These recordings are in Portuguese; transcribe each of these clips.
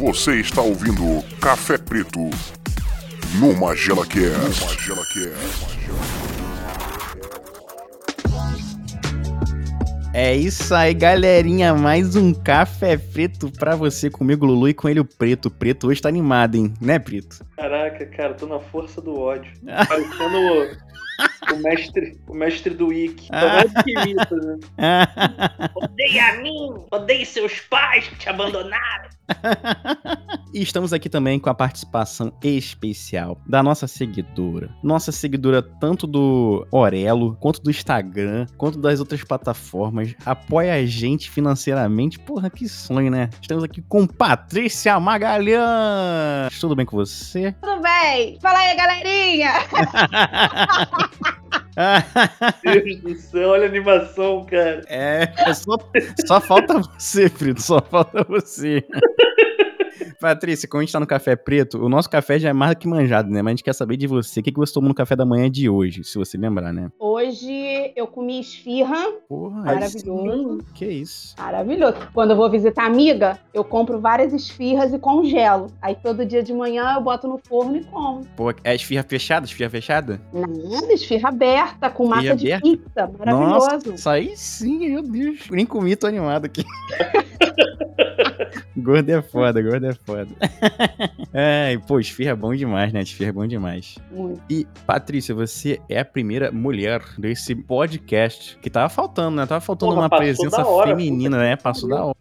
Você está ouvindo Café Preto no Magela Cast. Magela Cast. É isso aí, galerinha. Mais um café preto pra você comigo, Lulu, e com ele o Preto. O Preto hoje tá animado, hein? Né, Preto? Caraca, cara, tô na força do ódio. Parecendo o, mestre, o mestre do Wiki. Que imita, né? Odeia a mim! Odeie seus pais que te abandonaram! e estamos aqui também com a participação especial da nossa seguidora. Nossa seguidora tanto do Orelo, quanto do Instagram, quanto das outras plataformas. Apoia a gente financeiramente. Porra, que sonho, né? Estamos aqui com Patrícia Magalhães. Tudo bem com você? Tudo bem? Fala aí, galerinha! Deus do céu, olha a animação, cara. É, só, só falta você, Frito, só falta você. Patrícia, como a gente tá no café preto, o nosso café já é mais que manjado, né? Mas a gente quer saber de você. O que, que você tomou no café da manhã de hoje, se você lembrar, né? Hoje eu comi esfirra. Porra, Maravilhoso. sim. Que isso. Maravilhoso. Quando eu vou visitar amiga, eu compro várias esfirras e congelo. Aí todo dia de manhã eu boto no forno e como. Pô, é esfirra fechada? Esfirra fechada? Nada, esfirra aberta, com massa de aberta? pizza. Maravilhoso. Nossa, isso aí sim, meu Deus. Nem comi, tô animado aqui. gordo é foda, gordo é foda. É, pô, esfirra é bom demais, né? Esfirra é bom demais. Muito. E, Patrícia, você é a primeira mulher desse podcast que tava faltando, né? Tava faltando Porra, uma presença hora, feminina, né? Passou da hora.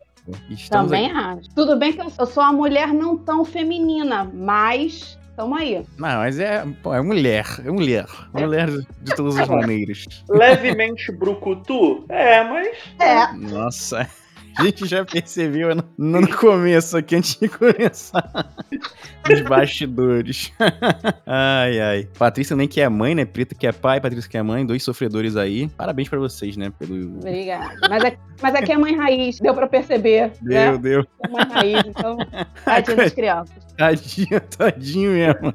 Estamos Também aqui- acho. Tudo bem que eu sou uma mulher não tão feminina, mas tamo aí. Não, mas é, pô, é mulher, é mulher. Mulher de todas as maneiras. Levemente brucutu? É, mas. É. Nossa. A gente já percebeu no, no começo aqui, antes de começar. Os bastidores. ai, ai. Patrícia nem que é mãe, né? Preta que é pai, Patrícia que é mãe, dois sofredores aí. Parabéns pra vocês, né? Pelo. Obrigada. Mas, é- mas aqui é mãe raiz, deu pra perceber. Deu, né? deu. É mãe raiz, então. Tadinha das crianças. Tadinho, tadinho mesmo.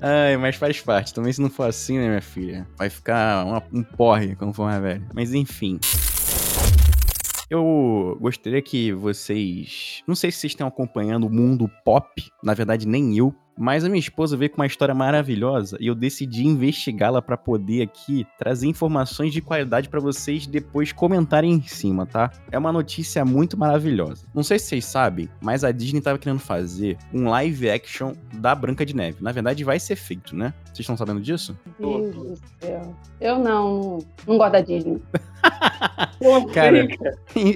Ai, mas faz parte. Também se não for assim, né, minha filha? Vai ficar uma- um porre quando for mais velho. Mas enfim. Eu gostaria que vocês. Não sei se vocês estão acompanhando o mundo pop. Na verdade, nem eu. Mas a minha esposa veio com uma história maravilhosa e eu decidi investigá-la pra poder aqui trazer informações de qualidade pra vocês depois comentarem em cima, tá? É uma notícia muito maravilhosa. Não sei se vocês sabem, mas a Disney tava querendo fazer um live action da Branca de Neve. Na verdade, vai ser feito, né? Vocês estão sabendo disso? Deus do céu. Eu não, não gosto da Disney. Cara.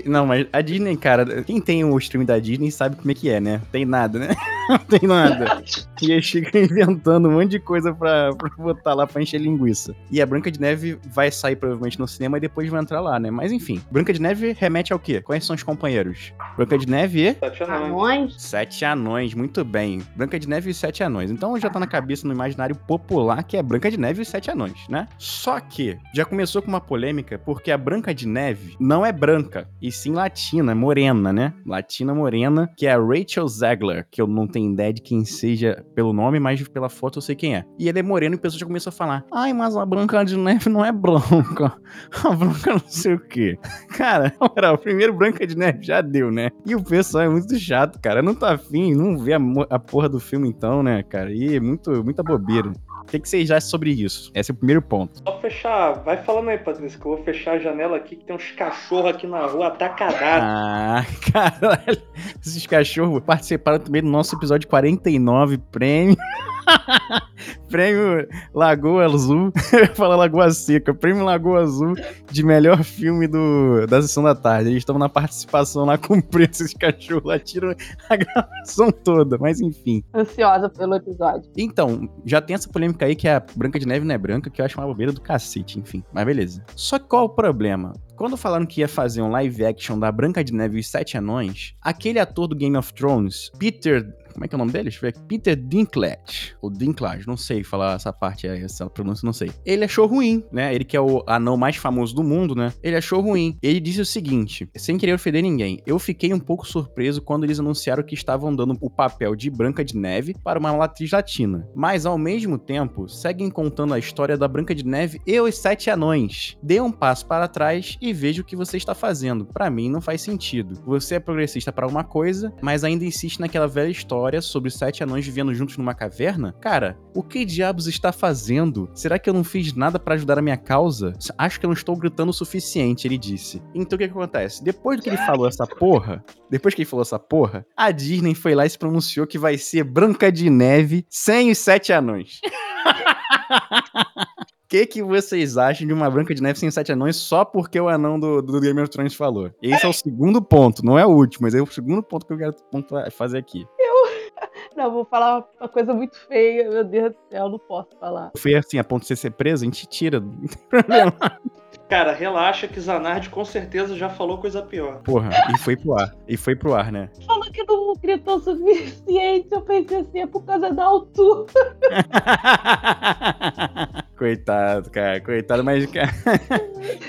Não, mas a Disney, cara, quem tem o stream da Disney sabe como é que é, né? Tem nada, né? Não tem nada. E eles ficam inventando um monte de coisa pra, pra botar lá pra encher linguiça. E a Branca de Neve vai sair provavelmente no cinema e depois vai entrar lá, né? Mas enfim, Branca de Neve remete ao quê? Quais são os companheiros? Branca de Neve e. Sete anões. Anões? Sete anões, muito bem. Branca de Neve e sete anões. Então já tá na cabeça no imaginário popular que é Branca de Neve e sete anões, né? Só que já começou com uma polêmica porque a Branca de Neve não é branca, e sim latina, morena, né? Latina morena, que é a Rachel Zegler, que eu não tenho ideia de quem seja pelo nome, mas pela foto eu sei quem é. E ele é moreno e o pessoal já começou a falar: ai, mas a Branca de Neve não é branca. A Branca não sei o quê. Cara, moral, primeiro Branca de Neve já deu, né? E o pessoal é muito chato, cara. Não tá afim, não vê a, a porra do filme então, né, cara? E é muito, muita bobeira. O que, que vocês acham sobre isso? Esse é o primeiro ponto. Só fechar. Vai falando aí, Patrícia, que eu vou fechar a janela aqui, que tem uns cachorros aqui na rua atacadados. Ah, caralho. Esses cachorros participaram também do nosso episódio 49 prêmio. prêmio Lagoa Azul. Eu ia falar Lagoa Seca. Prêmio Lagoa Azul de melhor filme do, da sessão da tarde. Eles estão na participação lá com preço. Esses cachorros lá tiram a gravação toda. Mas enfim. Ansiosa pelo episódio. Então, já tem essa polêmica aí que a Branca de Neve não é branca, que eu acho uma bobeira do cacete, enfim. Mas beleza. Só que qual o problema? Quando falaram que ia fazer um live action da Branca de Neve e os Sete Anões, aquele ator do Game of Thrones, Peter Como é que é o nome dele? Deixa eu ver. Peter Dinklage. Ou Dinklage, não sei falar essa parte essa pronúncia, não sei. Ele achou ruim, né? Ele que é o anão mais famoso do mundo, né? Ele achou ruim. Ele disse o seguinte, sem querer ofender ninguém, eu fiquei um pouco surpreso quando eles anunciaram que estavam dando o papel de Branca de Neve para uma atriz latina. Mas, ao mesmo tempo, seguem contando a história da Branca de Neve e os Sete Anões. Dê um passo para trás e veja o que você está fazendo. Para mim, não faz sentido. Você é progressista para uma coisa, mas ainda insiste naquela velha história sobre sete anões vivendo juntos numa caverna? Cara, o que diabos está fazendo? Será que eu não fiz nada para ajudar a minha causa? Acho que eu não estou gritando o suficiente, ele disse. Então o que, que acontece? Depois do que ele falou essa porra, depois que ele falou essa porra, a Disney foi lá e se pronunciou que vai ser Branca de Neve sem os sete anões. O que, que vocês acham de uma Branca de Neve sem sete anões só porque o anão do, do Game of Thrones falou? Esse é o segundo ponto, não é o último, mas é o segundo ponto que eu quero fazer aqui. Não, vou falar uma, coisa muito feia, meu Deus do céu, não posso falar. Foi assim, a ponto de você ser preso, a gente tira, não tem problema. Cara, relaxa que Zanardi com certeza já falou coisa pior. Porra, e foi pro ar. E foi pro ar, né? Falou que não gritou o suficiente, eu pensei assim, é por causa da altura. coitado, cara, coitado, mas. Cara,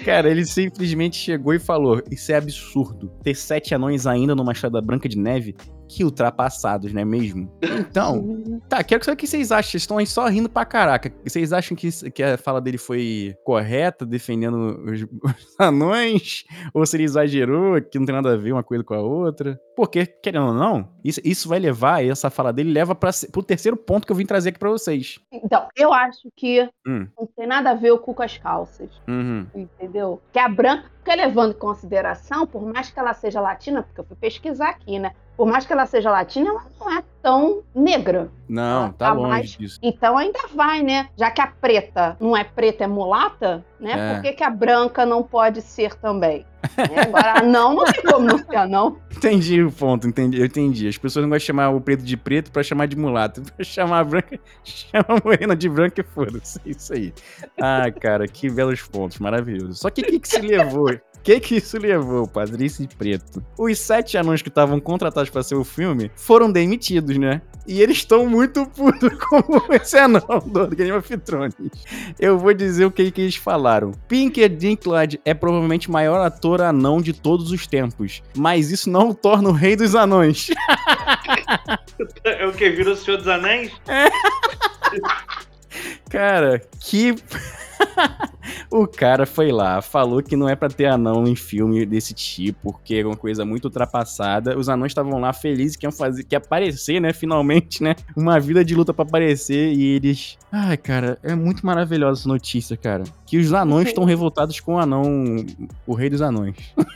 cara, ele simplesmente chegou e falou: Isso é absurdo. Ter sete anões ainda numa estrada branca de neve. Que ultrapassados, não é mesmo? Então, tá, quero saber o que vocês acham. Vocês estão aí só rindo pra caraca. Vocês acham que, que a fala dele foi correta, defendendo os, os anões? Ou se ele exagerou, que não tem nada a ver uma coisa com a outra? Porque, querendo ou não, isso, isso vai levar, essa fala dele leva se- pro terceiro ponto que eu vim trazer aqui pra vocês. Então, eu acho que Hum. não tem nada a ver o cu com as calças, Uhum. entendeu? Que a branca, porque levando em consideração, por mais que ela seja latina, porque eu fui pesquisar aqui, né? Por mais que ela seja latina, ela não é tão negra. Não, tá tá longe mais- disso. Então ainda vai, né? Já que a preta não é preta, é mulata, né? É. Por que, que a branca não pode ser também? Né? Agora, não, não tem como não ser, não. Entendi o ponto, entendi, eu entendi. As pessoas não gostam de chamar o preto de preto pra chamar de mulato. Pra chamar a branca, chama a morena de branca e foda-se. É Isso aí. Ah, cara, que belos pontos, maravilhoso. Só que o que, que se levou? O que que isso levou, Padrice Preto? Os sete anões que estavam contratados pra ser o filme foram demitidos, né? E eles estão muito putos com esse anão do Game of Thrones. Eu vou dizer o que, que eles falaram. Pinker Dinklage é provavelmente o maior ator anão de todos os tempos, mas isso não o torna o rei dos anões. É o que? Vira o Senhor dos Anéis? Cara, que. o cara foi lá, falou que não é pra ter anão em filme desse tipo, porque é uma coisa muito ultrapassada. Os anões estavam lá felizes que iam fazer, que aparecer, né? Finalmente, né? Uma vida de luta pra aparecer e eles. Ai, cara, é muito maravilhosa essa notícia, cara. Que os anões estão revoltados com o anão, o rei dos anões.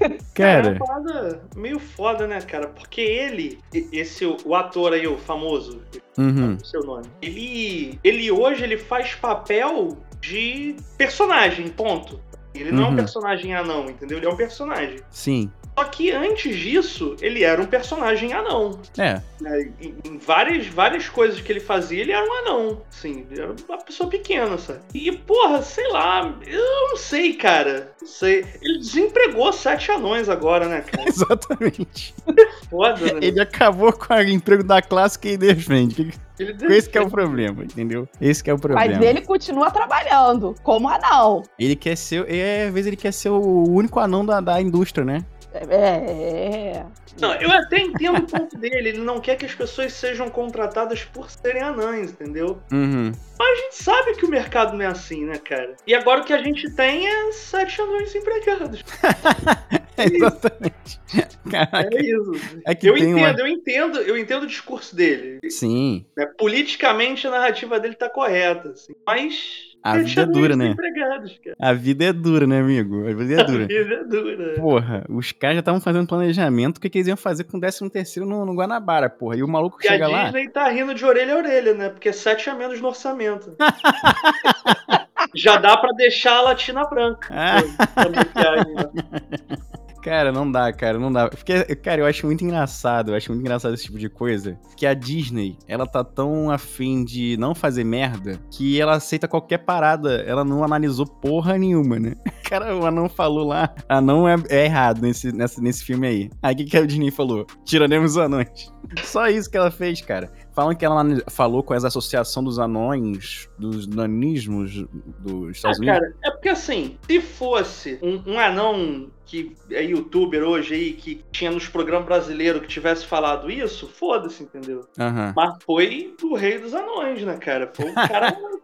É cara, uma parada meio foda, né, cara? Porque ele, esse o ator aí, o famoso, uhum, o seu nome, ele, ele hoje ele faz papel de personagem, ponto. Ele não é Uhum. um personagem anão, entendeu? Ele é um personagem. sim. Só que antes disso, ele era um personagem anão. É, né? Em, em várias, várias coisas que ele fazia, ele era um anão. Assim, ele era uma pessoa pequena, sabe? E, porra, sei lá, eu não sei, cara. Não sei. Ele desempregou sete anões agora, né, cara? exatamente. Foda, né? Ele acabou com o emprego da classe que ele defende. Esse que é o problema, entendeu? Esse que é o problema. Mas ele continua trabalhando, como anão. Ele quer ser. É, às vezes ele quer ser o único anão da, da indústria, né? É. Não, eu até entendo o ponto dele. Ele não quer que as pessoas sejam contratadas por serem anãs, entendeu? Uhum. A gente sabe que o mercado não é assim, né, cara? E agora o que a gente tem é sete anões empregados. Exatamente. Caraca. É isso. É que Eu tem entendo, uma. eu entendo, eu entendo o discurso dele. Sim. né? Politicamente a narrativa dele tá correta, assim. Mas. A sete vida é dura, né? A vida é dura, né, amigo? A vida é A dura. vida é dura. Porra, os caras já estavam fazendo planejamento, o que, que eles iam fazer com o 13 terceiro no, no Guanabara, porra. E o maluco E a chega lá. Disney tá rindo de orelha a orelha, né? Porque sete a menos no orçamento. Já dá pra deixar a Latina branca. Ah. Né? Cara, não dá, cara, não dá. Porque, cara, eu acho muito engraçado, eu acho muito engraçado esse tipo de coisa. Que a Disney, ela tá tão afim de não fazer merda que ela aceita qualquer parada. Ela não analisou porra nenhuma, né? Cara, o anão falou lá, anão é, é errado nesse, nesse, nesse filme aí. Aí o que, que a Disney falou? Tiraremos os anões. Só isso que ela fez, cara. Falam que ela falou com as associações dos anões, dos nanismos dos Estados Ah, Unidos. cara, é porque assim, se fosse um, um anão que é youtuber hoje aí, que tinha nos programas brasileiros que tivesse falado isso, foda-se, entendeu? Aham. Mas foi o rei dos anões, né, cara? Foi um cara.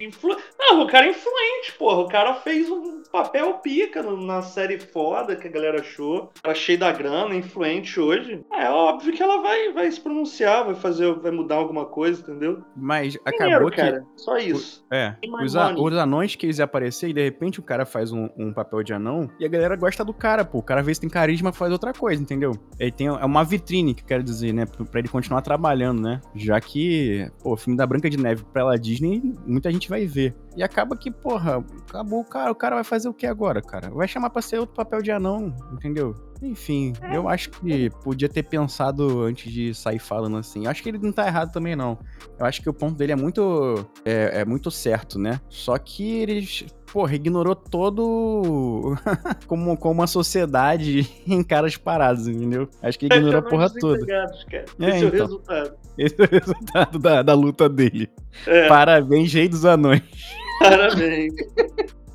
influ... Não, o cara é influente, porra. O cara fez um papel pica na série foda que a galera achou. Cara cheio da grana, influente hoje. É óbvio que ela vai, vai se pronunciar, vai fazer, vai mudar alguma coisa, entendeu? Mas Dinheiro, acabou que. cara. Só isso. É, Tem mais os, a- os anões que eles iam aparecer e de repente o cara faz um, um papel de anão e a galera gosta do cara, pô. O cara vê se tem carisma faz outra coisa, entendeu? Ele tem é uma vitrine, que eu quero dizer, né? Pra ele continuar trabalhando, né? Já que, pô, o filme da Branca de Neve pra ela Disney, muita gente vai ver. E acaba que, porra, acabou o cara, o cara vai fazer o que agora, cara? Vai chamar pra ser outro papel de anão, entendeu? Enfim, eu acho que podia ter pensado antes de sair falando assim. Eu acho que ele não tá errado também, não. Eu acho que o ponto dele é muito é, é muito certo, né? Só que eles, porra, ignorou todo como, como a sociedade encara as paradas, entendeu? Acho que ignorou a porra toda. Cara. É, Esse é o então. resultado. Esse é o resultado da, da luta dele. É, Parabéns, rei dos anões. parabéns.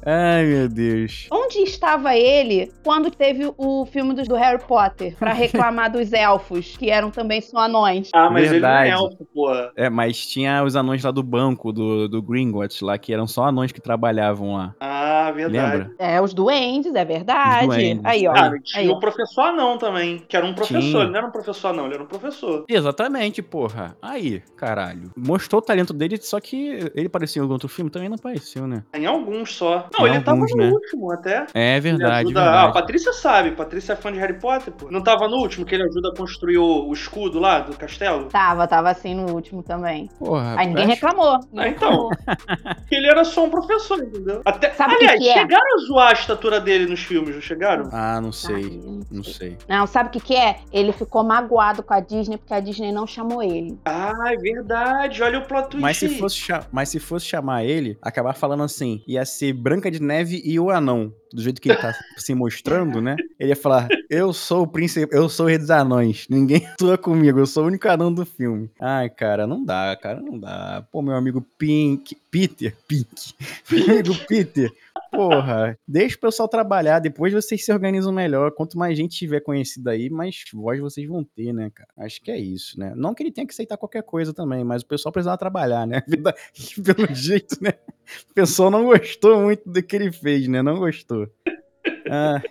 Ai, meu Deus. Onde estava ele quando teve o filme dos- do Harry Potter pra reclamar dos elfos, que eram também só anões? Ah, mas Verdade. ele não é elfo, porra. É, mas tinha os anões lá do banco, do, do Gringotts lá, que eram só anões que trabalhavam lá. Ah, verdade. Lembra? É, os duendes, é verdade. Os duendes. Aí, ó. Ah, tinha Aí, o professor anão também, que era um professor. Tinha. Ele não era um professor não, ele era um professor. Exatamente, porra. Aí, caralho. Mostrou o talento dele, só que ele apareceu em algum outro filme? Também não apareceu, né? Em alguns só. Não, ele tava alguns, no né? último até. É verdade, ajuda... Ah, a verdade. Patrícia sabe. Patrícia é fã de Harry Potter, pô. Não tava no último que ele ajuda a construir o, o escudo lá do castelo? Tava, tava assim no último também. Porra, Aí ninguém acho- reclamou. ninguém Ah, então. ele era só um professor, entendeu? Até... Sabe o que Aliás, que é? chegaram a zoar a estatura dele nos filmes, não chegaram? Ah, não sei. Ai, Não sei. Não, sabe o que, que é? Ele ficou magoado com a Disney porque a Disney não chamou ele. Ah, é verdade. Olha o plot twist Mas se, fosse cha- Mas se fosse chamar ele, acabar falando assim, ia ser Branca de Neve e o Anão. Do jeito que ele tá se mostrando, né? Ele ia falar: Eu sou o príncipe, eu sou o rei dos anões. Ninguém atua comigo, eu sou o único anão do filme. Ai, cara, não dá, cara, não dá. Pô, meu amigo Pink. Peter, Pink. Meu amigo Peter. Porra, deixa o pessoal trabalhar, depois vocês se organizam melhor. Quanto mais gente tiver conhecida aí, mais voz vocês vão ter, né, cara? Acho que é isso, né? Não que ele tenha que aceitar qualquer coisa também, mas o pessoal precisava trabalhar, né? Pelo jeito, né? O pessoal não gostou muito do que ele fez, né? Não gostou. Ah,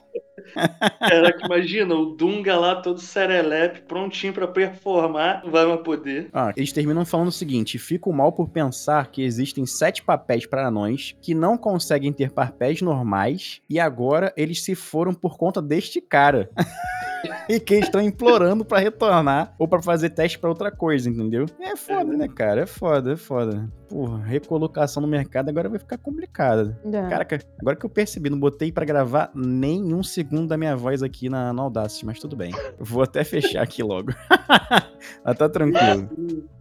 Caraca, imagina, o Dunga lá todo serelepe, prontinho pra performar, não vai mais poder. ah, eles terminam falando o seguinte: fico mal por pensar que existem sete papéis para anões que não conseguem ter papéis normais e agora eles se foram por conta deste cara. e que eles estão implorando pra retornar ou pra fazer teste pra outra coisa, entendeu? É foda, né, cara? É foda, é foda. Porra, recolocação no mercado agora vai ficar complicada. É. Caraca, agora que eu percebi, não botei pra gravar nem um segundo da minha voz aqui na, na Audacity, mas tudo bem. Vou até fechar aqui logo. mas tá tranquilo.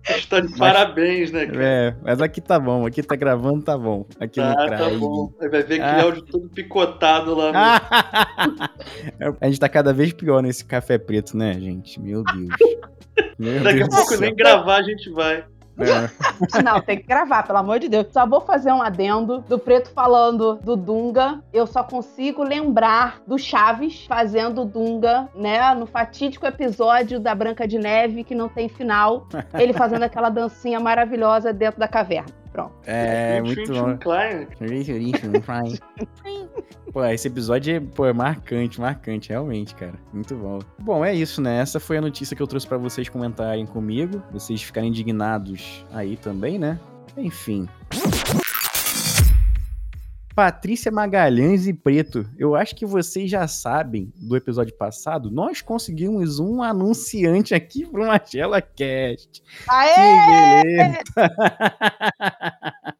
Está de parabéns, né, cara? É, mas aqui tá bom, aqui tá gravando, tá bom. Aqui no Ah, tá Craig. bom. Aí vai ver aquele Ah. áudio todo picotado lá. no- a gente tá cada vez pior nesse café preto, né, gente? Meu Deus. Meu Daqui a Deus do pouco céu. nem gravar a gente vai. É. Não, tem que gravar, pelo amor de Deus. Só vou fazer um adendo do Preto falando do Dunga. Eu só consigo lembrar do Chaves fazendo Dunga, né? No fatídico episódio da Branca de Neve, que não tem final. Ele fazendo aquela dancinha maravilhosa dentro da caverna. Pronto. É, Um muito bom. Pô, esse episódio é, pô, é marcante, marcante, realmente, cara. Muito bom. Bom, é isso, né? Essa foi a notícia que eu trouxe pra vocês comentarem comigo. Vocês ficarem indignados aí também, né? Enfim. Patrícia Magalhães e Preto, eu acho que vocês já sabem do episódio passado, nós conseguimos um anunciante aqui pro Magela Cast. Aê! Que beleza!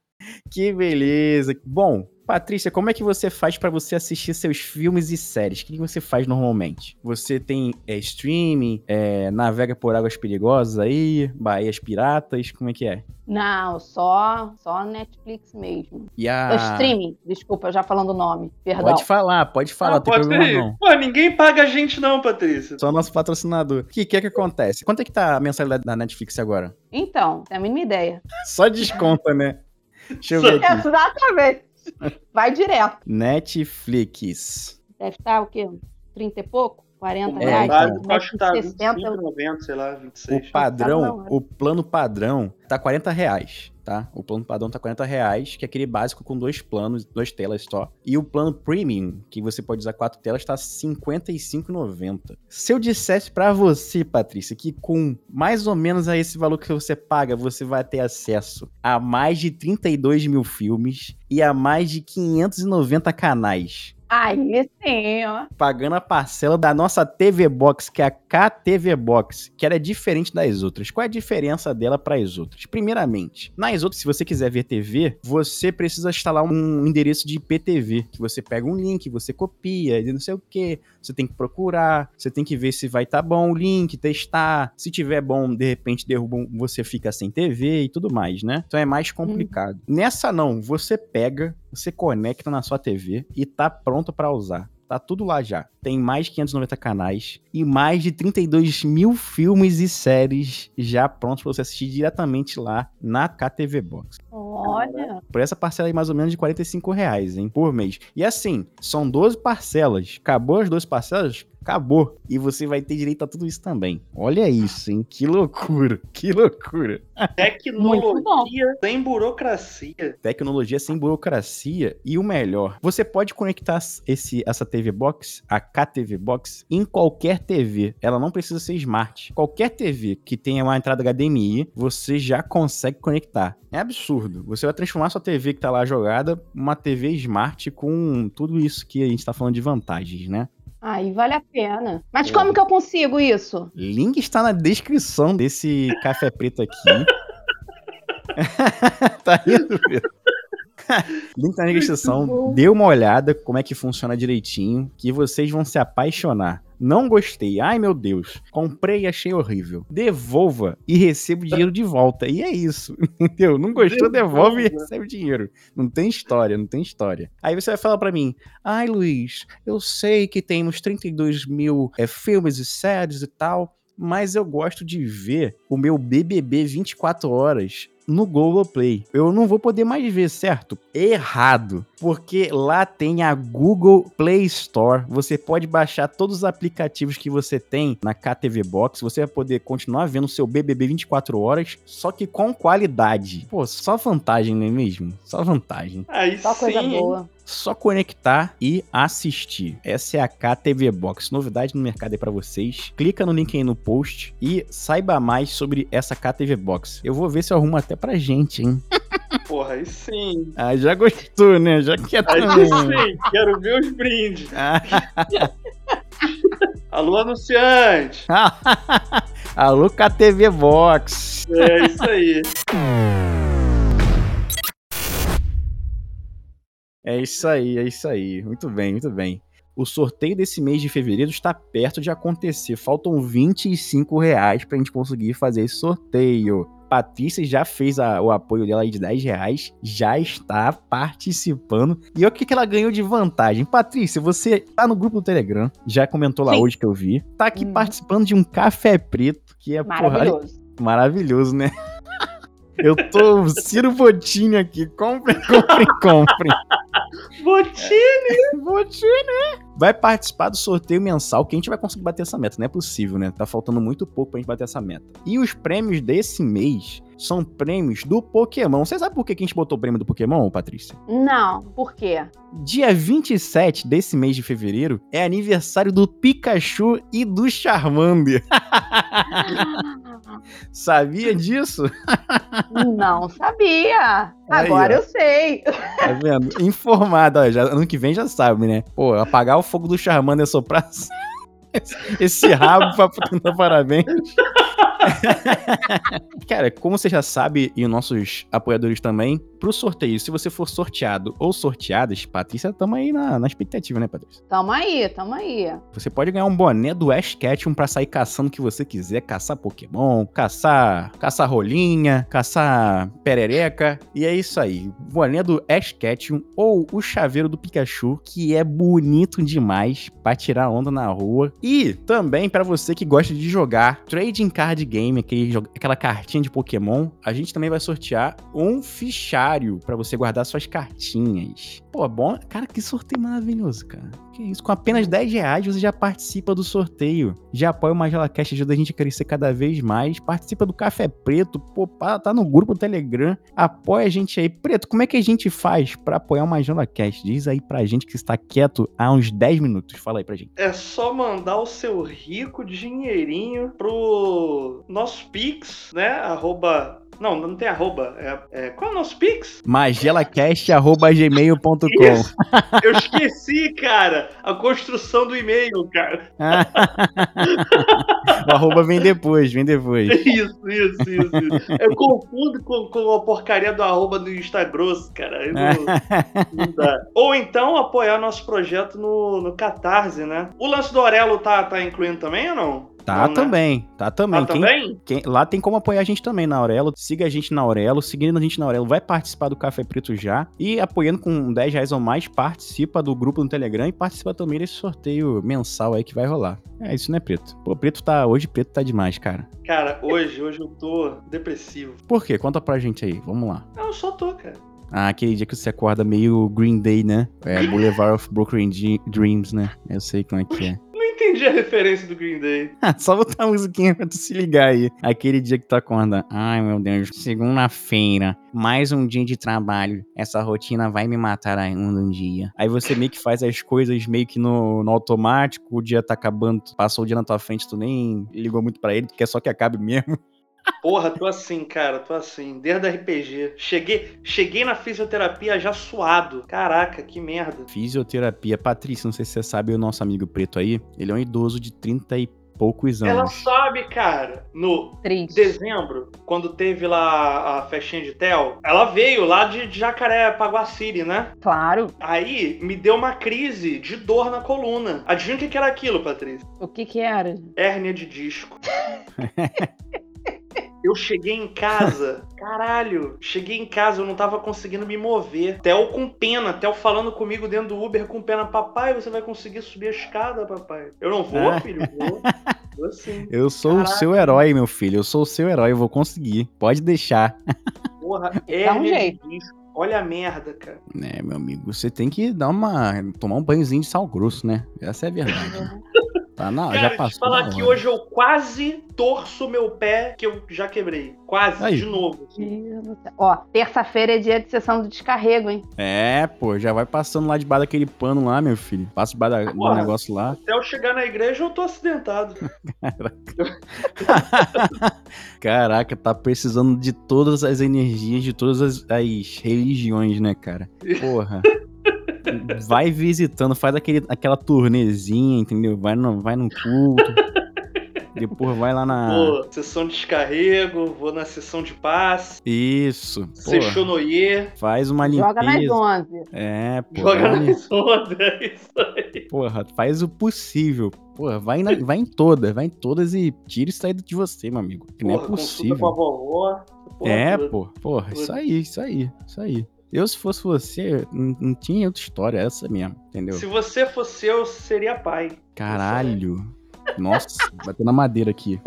que beleza! Bom, Patrícia, como é que você faz pra você assistir seus filmes e séries? O que você faz normalmente? Você tem é, streaming, é, navega por águas perigosas aí, Baías Piratas, como é que é? Não, só, só Netflix mesmo. E a... Streaming, desculpa, já falando o nome, perdão. Pode falar, pode falar, Ah, não tem pode problema ser. não. Pô, ninguém paga a gente não, Patrícia. Só nosso patrocinador. O que, que é que acontece? Quanto é que tá a mensalidade da Netflix agora? Então, tem a mínima ideia. Só desconta, né? Deixa eu ver aqui. Exatamente. Vai direto. Netflix. Deve estar o quê? 30 e pouco? 40 É, reais? então. Eu acho que tá 60. 25, 90, sei lá, 26. O padrão, Tá bom, o plano padrão tá 40 reais, tá? O plano padrão tá 40 reais, que é aquele básico com dois planos, duas telas só. E o plano premium, que você pode usar quatro telas, tá 55,90. Se eu dissesse pra você, Patrícia, que com mais ou menos a esse valor que você paga, você vai ter acesso a mais de 32 mil filmes e a mais de 590 canais Aí sim, ó. pagando a parcela da nossa TV Box, que é a KTV Box, que ela é diferente das outras. Qual é a diferença dela para as outras? Primeiramente, nas outras, se você quiser ver TV, você precisa instalar um endereço de IPTV, que você pega um link, você copia, e não sei o que, você tem que procurar, você tem que ver se vai estar bom o link, testar. Se tiver bom, de repente derrubam, você fica sem TV e tudo mais, né? Então é mais complicado. Nessa não, você pega, você conecta na sua TV e tá pronto para usar. Tá tudo lá já. Tem mais de 590 canais e mais de 32 mil filmes e séries já prontos para você assistir diretamente lá na KTV Box. Olha. Por essa parcela aí, mais ou menos de 45 reais, hein? Por mês. E assim, são 12 parcelas. Acabou as 12 parcelas? Acabou. E você vai ter direito a tudo isso também. Olha isso, hein? Que loucura. Que loucura. Tecnologia sem burocracia. Tecnologia sem burocracia. E o melhor, você pode conectar esse, essa TV Box, a KTV Box, em qualquer TV. Ela não precisa ser smart. Qualquer TV que tenha uma entrada HDMI, você já consegue conectar. É absurdo. Você vai transformar sua TV que tá lá jogada uma TV smart com tudo isso que a gente tá falando de vantagens, né? Aí vale a pena. Mas como que eu consigo isso? Link está na descrição desse café preto aqui. tá rindo, Pedro? Link tá na descrição. Dê uma olhada como é que funciona direitinho, que vocês vão se apaixonar. Não gostei. Ai, meu Deus. Comprei e achei horrível. Devolva e receba o dinheiro de volta. E é isso. Entendeu? Não gostou, devolve e recebe o dinheiro. Não tem história, não tem história. Aí você vai falar pra mim: Ai, Luiz, eu sei que temos 32 mil é, filmes e séries e tal, mas eu gosto de ver o meu BBB 24 horas no Globoplay. Eu não vou poder mais ver, certo? Errado. Porque lá tem a Google Play Store. Você pode baixar todos os aplicativos que você tem na KTV Box. Você vai poder continuar vendo o seu BBB 24 horas, só que com qualidade. Pô, só vantagem, não é mesmo? Só vantagem. Aí Só coisa sim. boa. Só conectar e assistir. Essa é a KTV Box. Novidade no mercado aí pra vocês. Clica no link aí no post e saiba mais sobre essa KTV Box. Eu vou ver se eu arrumo até pra gente, hein? Porra, aí sim. Ah, já gostou, né? Já quer Aí também. sim, quero ver os brindes. Alô, anunciante. Alô, KTV Box. É isso aí. É isso aí, é isso aí. Muito bem, muito bem. O sorteio desse mês de fevereiro está perto de acontecer. Faltam 25 reais pra gente conseguir fazer esse sorteio. Patrícia já fez a- o apoio dela aí de 10 reais, já está participando. E olha o que, que ela ganhou de vantagem. Patrícia, você tá no grupo do Telegram, já comentou lá Sim. hoje que eu vi. Tá aqui Hum. participando de um café preto, que é porra, Maravilhoso. maravilhoso, né? Eu tô Ciro Botinho aqui. Comprem, comprem, comprem. Botinho. Botinho. Vai participar do sorteio mensal que a gente vai conseguir bater essa meta. Não é possível, né? Tá faltando muito pouco pra gente bater essa meta. E os prêmios desse mês são prêmios do Pokémon. Você sabe por que a gente botou o prêmio do Pokémon, Patrícia? Não, por quê? Dia 27 desse mês de fevereiro é aniversário do Pikachu e do Charmander. Sabia disso? Não sabia. Aí, Agora ó. eu sei. Tá vendo? Informado, ó, já, ano que vem já sabe, né? Pô, apagar o fogo do Charmander soprar esse- esse rabo pra cantar parabéns. Cara, como você já sabe, e os nossos apoiadores também, pro sorteio, se você for sorteado ou sorteadas, Patrícia, tamo aí na, na expectativa, né, Patrícia? Tamo aí, tamo aí. Você pode ganhar um boné do Ash Ketchum pra sair caçando o que você quiser, caçar Pokémon, caçar, caçar rolinha, caçar perereca, e é isso aí. Boné do Ash Ketchum ou o chaveiro do Pikachu, que é bonito demais pra tirar onda na rua. E também pra você que gosta de jogar Trading Card Game, aquele aquela cartinha de Pokémon, a gente também vai sortear um fichário pra você guardar suas cartinhas. Pô, bom, cara, que sorteio maravilhoso, cara. Que isso, com apenas 10 reais você já participa do sorteio. Já apoia o Magela Cast, ajuda a gente a crescer cada vez mais. Participa do Café Preto, pô, tá no grupo do Telegram. Apoia a gente aí. Preto, como é que a gente faz pra apoiar o Magela Cast? Diz aí pra gente que está quieto há uns 10 minutos. Fala aí pra gente. É só mandar o seu rico dinheirinho pro nosso Pix, né? Arroba. Não, não tem arroba. É, é... Qual é o nosso Pix? magelacast.gmail.com. Eu esqueci, cara. A construção do e-mail, cara. O arroba vem depois, vem depois. Isso, isso, isso. isso. Eu confundo com, com a porcaria do arroba do Instagram, cara. Não, não dá. Ou então apoiar nosso projeto no, no Catarse, né? O lance do Aurelo tá, tá incluindo também ou não? Tá Não, né? também, tá também. Tá Quem- também? quem- lá tem como apoiar a gente também na Aurelo. Siga a gente na Aurelo. Seguindo a gente na Aurelo, vai participar do Café Preto já. E apoiando com 10 reais ou mais, participa do grupo no Telegram e participa também desse sorteio mensal aí que vai rolar. É isso, né, Preto? Pô, Preto tá. Hoje Preto tá demais, cara. Cara, hoje, hoje eu tô depressivo. Por quê? Conta pra gente aí. Vamos lá. Não, eu só tô, cara. Ah, aquele dia que você acorda meio Green Day, né? É Boulevard of Broken Ge- Dreams, né? Eu sei como é que é. Entendi a referência do Green Day. Só botar a musiquinha pra tu se ligar aí. Aquele dia que tu acorda. Ai, meu Deus. Segunda-feira. Mais um dia de trabalho. Essa rotina vai me matar ainda um dia. Aí você meio que faz as coisas meio que no, no automático. O dia tá acabando. Passou o dia na tua frente, tu nem ligou muito pra ele. Tu quer só que acabe mesmo. Porra, tô assim, cara, tô assim. Desde a RPG. Cheguei, cheguei na fisioterapia já suado. Caraca, que merda. Fisioterapia. Patrícia, não sei se você sabe o nosso amigo preto aí. Ele é um idoso de 30 e poucos Ela anos. sabe, cara, no Triste. dezembro, quando teve lá a festinha de Tel, ela veio lá de Jacaré, Paguaciri, né? Claro. Aí me deu uma crise de dor na coluna. Adivinha o que que era aquilo, Patrícia? O que que era? Hérnia de disco. Eu cheguei em casa, caralho, cheguei em casa, eu não tava conseguindo me mover. Theo com pena, Theo falando comigo dentro do Uber com pena. Papai, você vai conseguir subir a escada, papai? Eu não vou, Ah. filho, vou. Vou sim. Eu sou o seu herói, meu filho. Eu sou o seu herói. Eu vou conseguir. Pode deixar. Porra, hérnia jeito. de disco. Olha a merda, cara. É, meu amigo, você tem que dar uma. tomar um banhozinho de sal grosso, né? Essa é a verdade. Tá na, Cara, já te passou. falar da que hoje eu quase torço meu pé que eu já quebrei. Quase, Aí. de novo. Ó, terça-feira é dia de sessão do descarrego, hein? É, pô, já vai passando lá debaixo daquele pano lá, meu filho. Passa debaixo do negócio lá. Até eu chegar na igreja eu tô acidentado. Caraca, tá precisando de todas as energias de todas as, as religiões, né, cara? Porra. Vai visitando, faz aquele, aquela turnezinha, entendeu? Vai no, vai no culto. Depois vai lá na. Vou sessão de descarrego, vou na sessão de paz, Isso. Porra, Seixonoye, faz uma Joga nas limpeza. 11. É, pô. joga nas ondas, é isso aí. Porra, faz o possível. Porra, vai, na- vai em todas, vai em todas e tira isso aí de você, meu amigo. Que não é Porra, possível. com a vovó. porra É, pô, porra, isso aí, isso aí, isso aí. Eu, se fosse você, não, não tinha outra história, essa mesmo, entendeu? Se você fosse eu, seria pai. Caralho. Nossa, bateu na madeira aqui.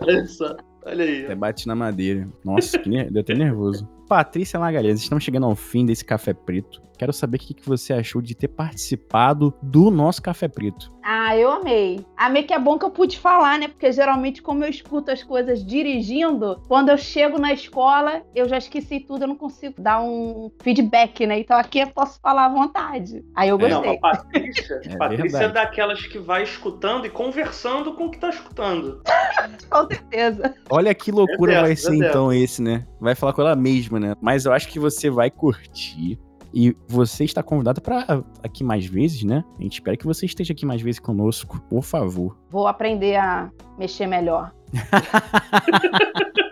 Olha só. Olha aí. Até bate na madeira. Nossa, que ner- deu até nervoso. Patrícia Magalhães, estamos chegando ao fim desse Café Preto. Quero saber o que que você achou de ter participado do nosso Café Preto. Ah, eu amei. Amei que é bom que eu pude falar, né? Porque geralmente, como eu escuto as coisas dirigindo, quando eu chego na escola, eu já esqueci tudo, eu não consigo dar um feedback, né? Então aqui eu posso falar à vontade. Aí eu É. Não, gostei. a Patrícia, É Patrícia é daquelas que vai escutando e conversando com o que tá escutando. Com certeza. Olha que loucura É dessa, vai é ser dessa. então esse, né? Vai falar com ela mesma, né? Mas eu acho que você vai curtir. E você está convidado para aqui mais vezes, né? A gente espera que você esteja aqui mais vezes conosco, por favor. Vou aprender a mexer melhor.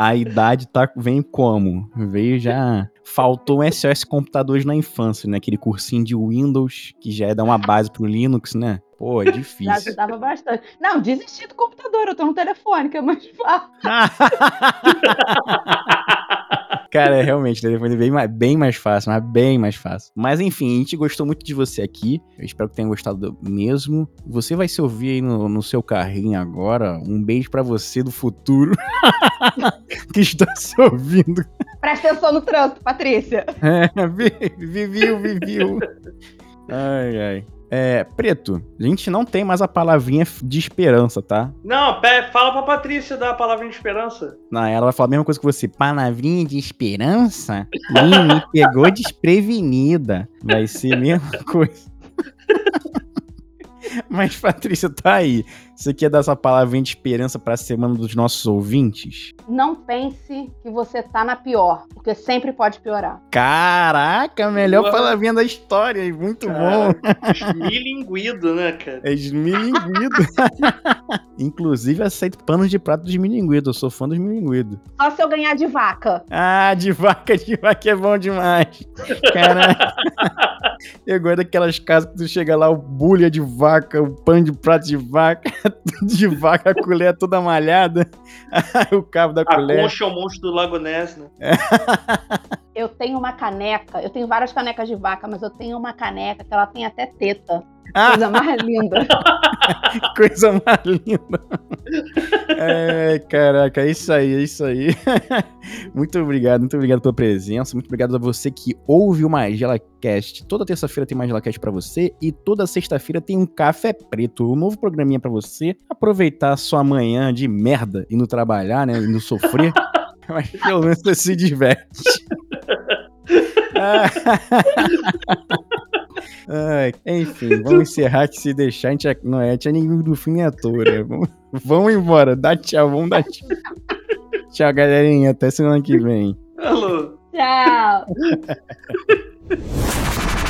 A idade tá, vem como? Veio já. Faltou um SOS já. Computadores na infância, né? Aquele cursinho de Windows que já é dar uma base pro Linux, né? Pô, é Já difícil. ajudava bastante. Não, desisti do computador, eu tô no telefone, que é mais fácil. Cara, é realmente, o telefone é bem mais, bem mais fácil, mas bem mais fácil. Mas enfim, a gente gostou muito de você aqui. Eu espero que tenha gostado mesmo. Você vai se ouvir aí no, no seu carrinho agora. Um beijo pra você do futuro que está se ouvindo. Presta atenção no trânsito, Patrícia. É, vi- viviu, viviu. Ai, ai. É, Preto, a gente não tem mais a palavrinha de esperança, tá? Não, fala pra Patrícia dar a palavra de esperança. Não, ela vai falar a mesma coisa que você. Palavrinha de esperança? Ih, me pegou desprevenida. Vai ser a mesma coisa. Mas, Patrícia, tá aí. Você quer dar essa palavrinha de esperança pra semana dos nossos ouvintes? Não pense que você tá na pior, porque sempre pode piorar. Caraca, melhor Boa. palavrinha da história. Muito bom. Esmilinguido, né, cara? É esmilinguido. Inclusive, aceito panos de prato dos milinguidos. Eu sou fã dos milinguidos. Só se eu ganhar de vaca. Ah, de vaca, de vaca é bom demais. Caraca. Eu gosto daquelas casas que tu chega lá, o bulha de vaca, o pano de prato de vaca, tudo de vaca, a colher toda malhada, o cabo da A colher. concha é o monstro do Lago Ness, né? Eu tenho uma caneca, eu tenho várias canecas de vaca, mas eu tenho uma caneca que ela tem até teta. Ah, Coisa mais linda. coisa mais linda. É, caraca, é isso aí, é isso aí. Muito obrigado, muito obrigado pela presença. Muito obrigado a você que ouve o Magela Cast. Toda terça-feira tem Magela Cast pra você e toda sexta-feira tem um Café Preto, um novo programinha pra você aproveitar sua manhã de merda indo trabalhar, né, indo sofrer. Mas pelo menos você se diverte. Ai, enfim, vamos encerrar que se deixar, a gente é- não é, a gente é ninguém do fim nem à toa, né? Vamos, vamos embora, dá tchau, vamos dar tchau. Tchau, galerinha, até semana que vem. Alô. Tchau.